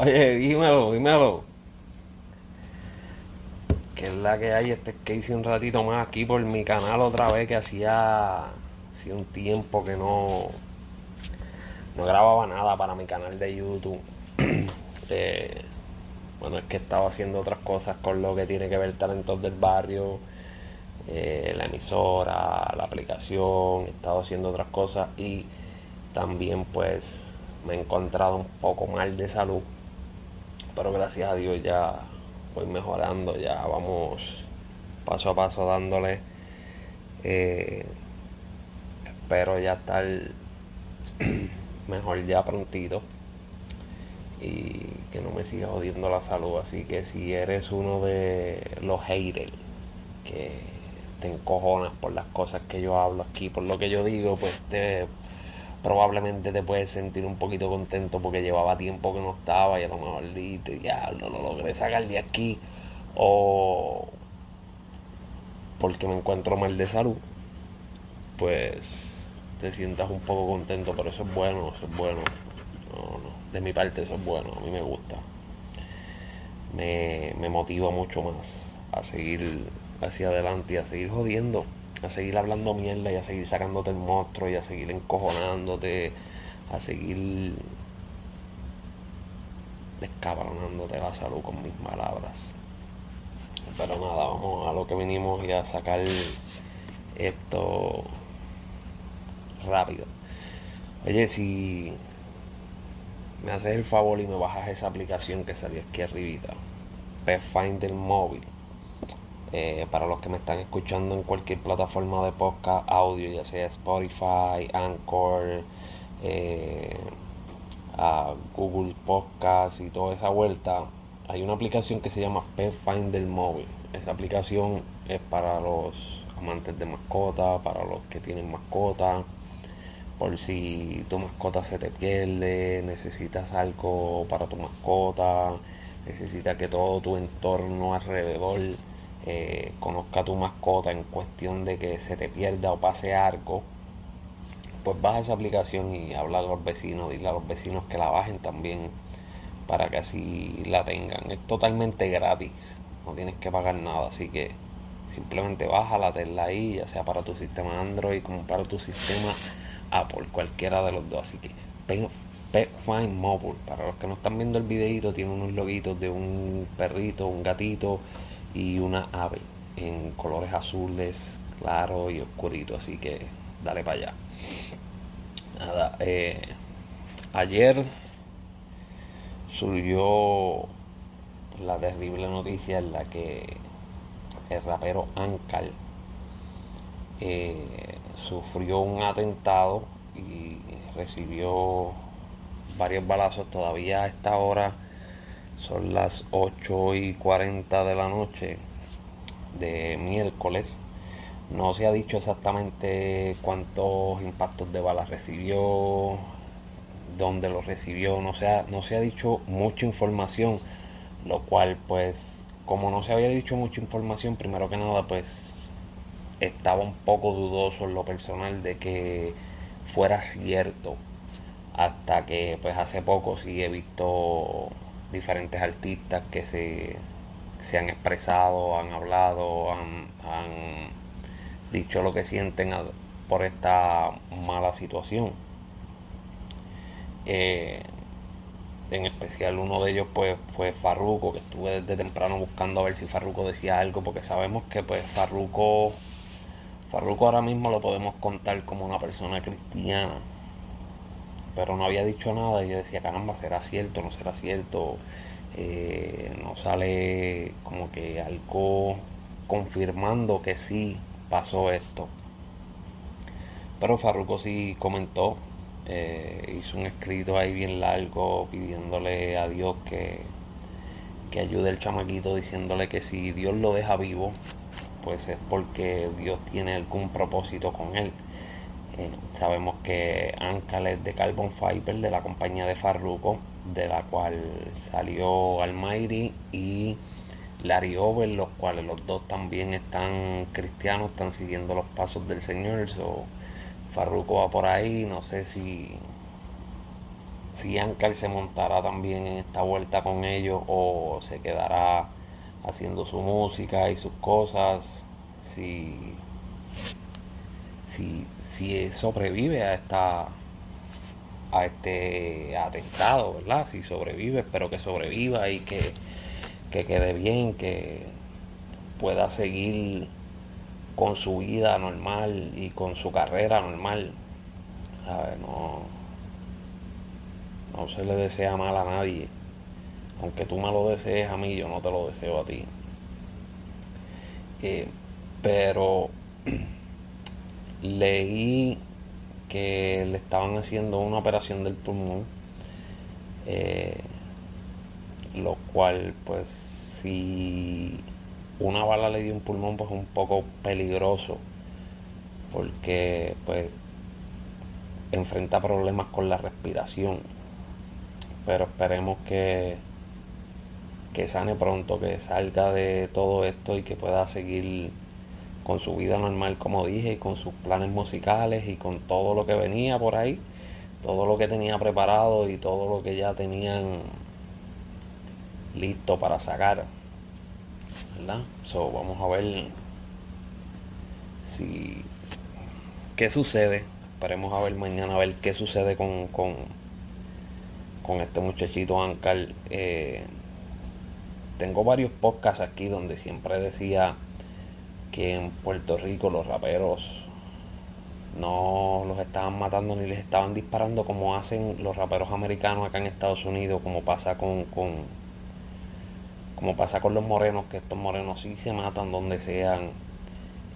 Oye, dímelo, dímelo. Que es la que hay, este es que hice un ratito más aquí por mi canal otra vez que hacía, hacía un tiempo que no, no grababa nada para mi canal de YouTube. Eh, bueno, es que estaba haciendo otras cosas con lo que tiene que ver talentos del barrio, eh, la emisora, la aplicación, he estado haciendo otras cosas y también pues me he encontrado un poco mal de salud, pero gracias a Dios ya voy mejorando, ya vamos paso a paso dándole. Eh, espero ya estar mejor ya prontito y que no me siga jodiendo la salud. Así que si eres uno de los haters que te encojonas por las cosas que yo hablo aquí, por lo que yo digo, pues te probablemente te puedes sentir un poquito contento porque llevaba tiempo que no estaba y a lo mejor ya no lo logré sacar de aquí. O porque me encuentro mal de salud pues te sientas un poco contento pero eso es bueno eso es bueno. De mi parte eso es bueno a mí me gusta. Me, me motiva mucho más a seguir hacia adelante y a seguir jodiendo a seguir hablando mierda y a seguir sacándote el monstruo y a seguir encojonándote, a seguir descabronándote la salud con mis palabras. Pero nada, vamos a lo que venimos y a sacar esto rápido. Oye, si me haces el favor y me bajas esa aplicación que salió aquí arribita, Pathfinder Móvil eh, para los que me están escuchando en cualquier plataforma de podcast audio, ya sea Spotify, Anchor, eh, Google Podcast y toda esa vuelta, hay una aplicación que se llama Pathfinder Mobile. Esa aplicación es para los amantes de mascota, para los que tienen mascota, por si tu mascota se te pierde, necesitas algo para tu mascota, necesitas que todo tu entorno alrededor eh, conozca a tu mascota en cuestión de que se te pierda o pase algo, pues baja esa aplicación y habla a los vecinos, dile a los vecinos que la bajen también para que así la tengan. Es totalmente gratis, no tienes que pagar nada, así que simplemente bájala, tenla ahí, ya sea para tu sistema Android como para tu sistema Apple, cualquiera de los dos. Así que Pet Find Mobile, para los que no están viendo el videito, tiene unos loguitos de un perrito, un gatito y una ave en colores azules, claro y oscurito, así que dale para allá. Nada, eh, ayer surgió la terrible noticia en la que el rapero Ankal eh, sufrió un atentado y recibió varios balazos todavía a esta hora son las 8 y 40 de la noche de miércoles. No se ha dicho exactamente cuántos impactos de balas recibió, dónde los recibió, no se, ha, no se ha dicho mucha información, lo cual pues como no se había dicho mucha información, primero que nada pues estaba un poco dudoso en lo personal de que fuera cierto hasta que pues hace poco sí he visto diferentes artistas que se, se han expresado, han hablado, han, dicho lo que sienten por esta mala situación. Eh, en especial uno de ellos pues fue Farruko, que estuve desde temprano buscando a ver si Farruko decía algo, porque sabemos que pues Farruko, Farruko ahora mismo lo podemos contar como una persona cristiana, pero no había dicho nada y yo decía, caramba, ¿será cierto? ¿No será cierto? Eh, no sale como que algo confirmando que sí pasó esto. Pero Farruko sí comentó, eh, hizo un escrito ahí bien largo pidiéndole a Dios que, que ayude al chamaquito, diciéndole que si Dios lo deja vivo, pues es porque Dios tiene algún propósito con él. Eh, sabemos que Ankal es de Carbon Fiber, de la compañía de Farruko, de la cual salió Almighty y Larry Over, los cuales los dos también están cristianos, están siguiendo los pasos del Señor. So, Farruko va por ahí, no sé si si Ankar se montará también en esta vuelta con ellos o se quedará haciendo su música y sus cosas, si, si, si sobrevive a esta a este atentado, ¿verdad? Si sobrevive, espero que sobreviva y que, que quede bien, que pueda seguir con su vida normal y con su carrera normal. Ver, no, no se le desea mal a nadie. Aunque tú me lo desees a mí, yo no te lo deseo a ti. Eh, pero leí que le estaban haciendo una operación del pulmón, eh, lo cual pues si una bala le dio un pulmón pues un poco peligroso porque pues enfrenta problemas con la respiración. Pero esperemos que que sane pronto que salga de todo esto y que pueda seguir con su vida normal como dije y con sus planes musicales y con todo lo que venía por ahí todo lo que tenía preparado y todo lo que ya tenían listo para sacar ¿verdad? So, vamos a ver si qué sucede. Esperemos a ver mañana a ver qué sucede con, con, con este muchachito Ankar. Eh, tengo varios podcasts aquí donde siempre decía que en Puerto Rico los raperos no los estaban matando ni les estaban disparando como hacen los raperos americanos acá en Estados Unidos, como pasa con, con como pasa con los morenos, que estos morenos sí se matan donde sean.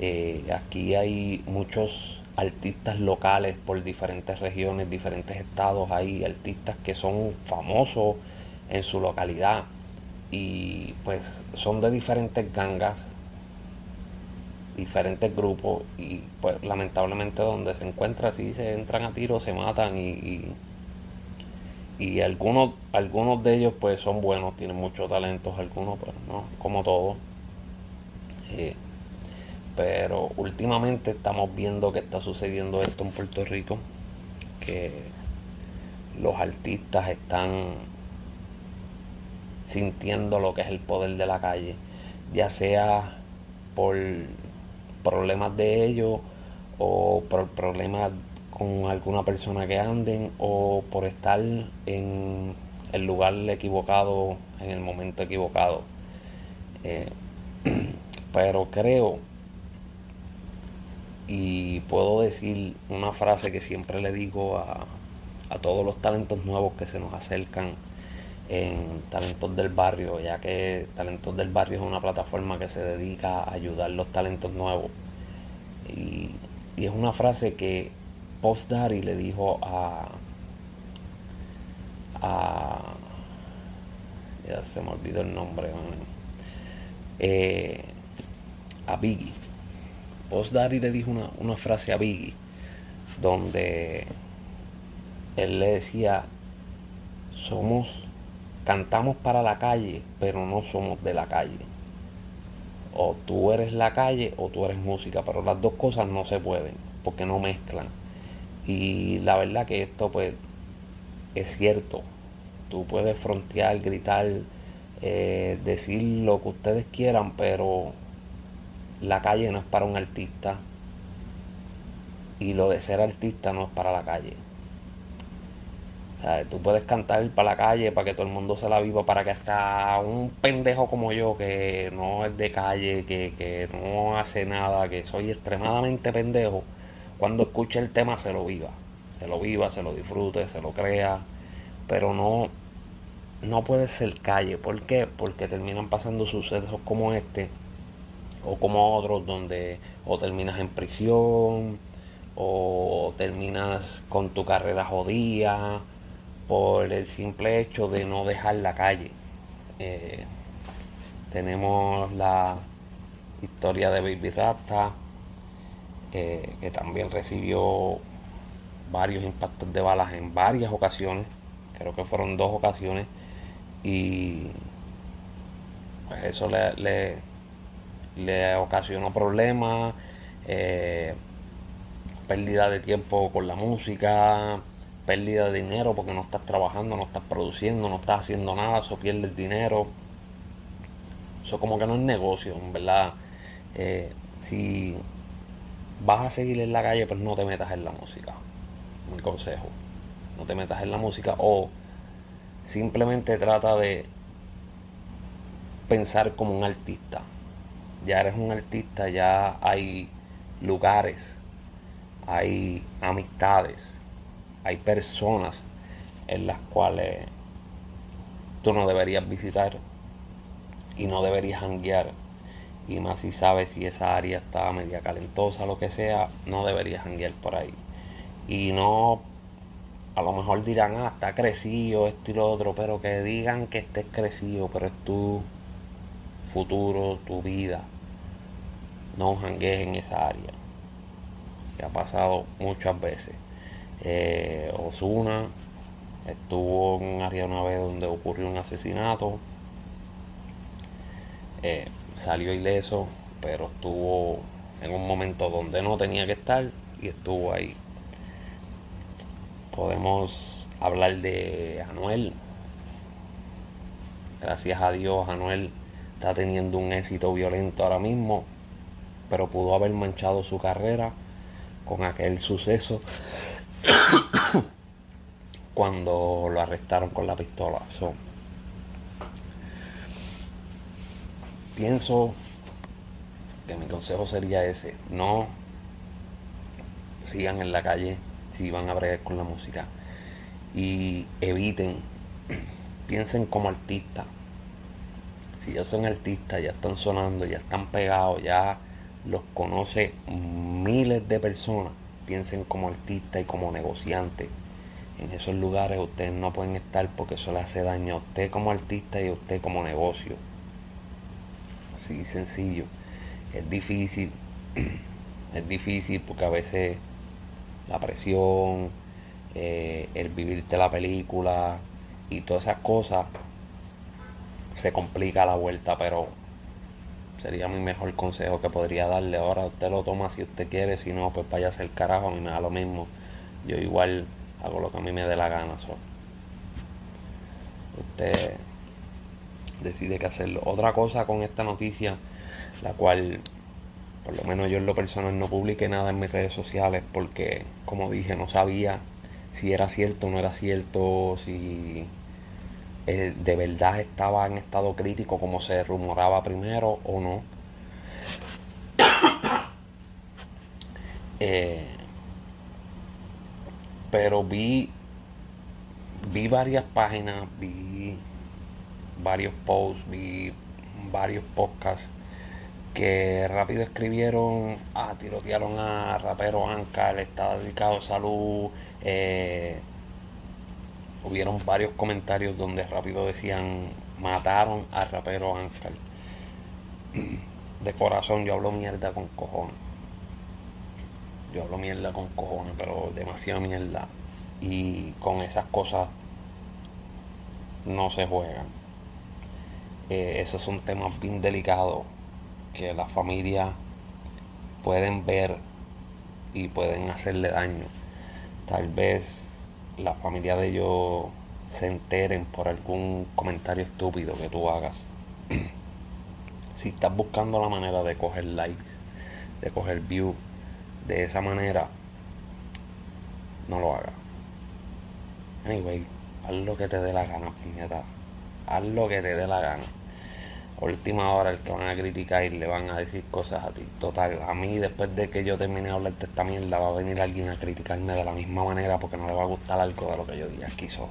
Eh, aquí hay muchos artistas locales por diferentes regiones, diferentes estados, hay artistas que son famosos en su localidad y pues son de diferentes gangas, diferentes grupos y pues lamentablemente donde se encuentra así se entran a tiro, se matan y y algunos algunos de ellos pues son buenos tienen muchos talentos algunos pues no como todos eh, pero últimamente estamos viendo que está sucediendo esto en Puerto Rico que los artistas están sintiendo lo que es el poder de la calle ya sea por problemas de ellos o por problemas con alguna persona que anden o por estar en el lugar equivocado en el momento equivocado. Eh, pero creo y puedo decir una frase que siempre le digo a, a todos los talentos nuevos que se nos acercan en Talentos del Barrio, ya que Talentos del Barrio es una plataforma que se dedica a ayudar los talentos nuevos. Y, es una frase que Post Daddy le dijo a, a ya se me olvidó el nombre eh, a Biggie Post Daddy le dijo una, una frase a Biggie donde él le decía somos cantamos para la calle pero no somos de la calle o tú eres la calle o tú eres música pero las dos cosas no se pueden porque no mezclan y la verdad que esto pues es cierto. Tú puedes frontear, gritar, eh, decir lo que ustedes quieran, pero la calle no es para un artista. Y lo de ser artista no es para la calle. Sea, tú puedes cantar para la calle, para que todo el mundo se la viva, para que hasta un pendejo como yo, que no es de calle, que, que no hace nada, que soy extremadamente pendejo, cuando escuche el tema se lo viva, se lo viva, se lo disfrute, se lo crea, pero no, no puede ser calle. ¿Por qué? Porque terminan pasando sucesos como este o como otros donde o terminas en prisión o terminas con tu carrera jodida por el simple hecho de no dejar la calle. Eh, tenemos la historia de Baby Rasta que también recibió varios impactos de balas en varias ocasiones, creo que fueron dos ocasiones, y pues eso le, le, ocasionó problemas, eh, pérdida de tiempo con la música, pérdida de dinero porque no estás trabajando, no estás produciendo, no estás haciendo nada, eso pierdes dinero. Eso como que no es negocio, verdad. Eh, si vas a seguir en la calle, pues no te metas en la música. Mi consejo. No te metas en la música o simplemente trata de pensar como un artista. Ya eres un artista, ya hay lugares, hay amistades, hay personas en las cuales tú no deberías visitar y no deberías hanguear. Y más si sabes si esa área está media calentosa, lo que sea, no deberías hanguear por ahí. Y no, a lo mejor dirán, ah, está crecido, esto y lo otro, pero que digan que estés crecido, pero es tu futuro, tu vida. No hanguees en esa área. Que ha pasado muchas veces. Eh, Osuna estuvo en un área una vez donde ocurrió un asesinato eh, salió ileso, pero estuvo en un momento donde no tenía que estar y estuvo ahí. Podemos hablar de Anuel. Gracias a Dios, Anuel está teniendo un éxito violento ahora mismo, pero pudo haber manchado su carrera con aquel suceso cuando lo arrestaron con la pistola. Pienso que mi consejo sería ese, no sigan en la calle si van a bregar con la música. Y eviten, piensen como artistas. Si ya son artistas, ya están sonando, ya están pegados, ya los conoce miles de personas, piensen como artistas y como negociantes. En esos lugares ustedes no pueden estar porque eso le hace daño a usted como artista y a usted como negocio así sencillo. Es difícil, es difícil porque a veces la presión, eh, el vivirte la película y todas esas cosas se complica la vuelta, pero sería mi mejor consejo que podría darle. Ahora usted lo toma si usted quiere, si no, pues vaya a hacer carajo, a mí me da lo mismo. Yo igual hago lo que a mí me dé la gana. Usted decide que hacerlo. Otra cosa con esta noticia, la cual por lo menos yo en lo personal no publiqué nada en mis redes sociales porque, como dije, no sabía si era cierto o no era cierto, si eh, de verdad estaba en estado crítico como se rumoraba primero o no. Eh, pero vi vi varias páginas, vi varios posts, vi varios podcasts que rápido escribieron, ah, tirotearon a rapero Anka, le está dedicado a salud. Eh, hubieron varios comentarios donde rápido decían, mataron a rapero Anka. De corazón yo hablo mierda con cojones. Yo hablo mierda con cojones, pero demasiada mierda. Y con esas cosas no se juegan. Eh, esos son temas bien delicados que las familias pueden ver y pueden hacerle daño. Tal vez la familia de ellos se enteren por algún comentario estúpido que tú hagas. si estás buscando la manera de coger likes, de coger views, de esa manera, no lo hagas. Anyway, haz lo que te dé la gana, puñeta haz lo que te dé la gana. Última hora el que van a criticar y le van a decir cosas a ti. Total, a mí después de que yo termine de hablarte esta mierda va a venir alguien a criticarme de la misma manera porque no le va a gustar algo de lo que yo diga. Quiso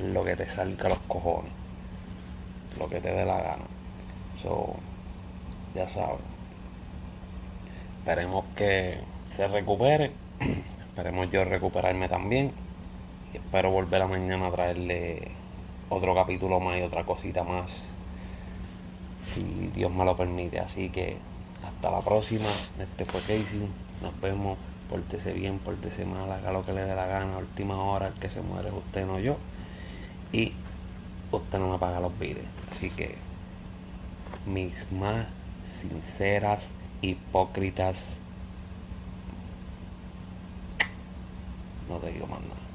lo que te salga los cojones. Lo que te dé la gana. So, ya sabes. Esperemos que se recupere. Esperemos yo recuperarme también. Y espero volver a mañana a traerle otro capítulo más y otra cosita más. Si Dios me lo permite. Así que hasta la próxima. Este fue Casey. Nos vemos. Pórtese bien, pórtese mal, haga lo que le dé la gana. Última hora, el que se muere usted, no yo. Y usted no me paga los videos. Así que mis más sinceras, hipócritas. No te digo más nada.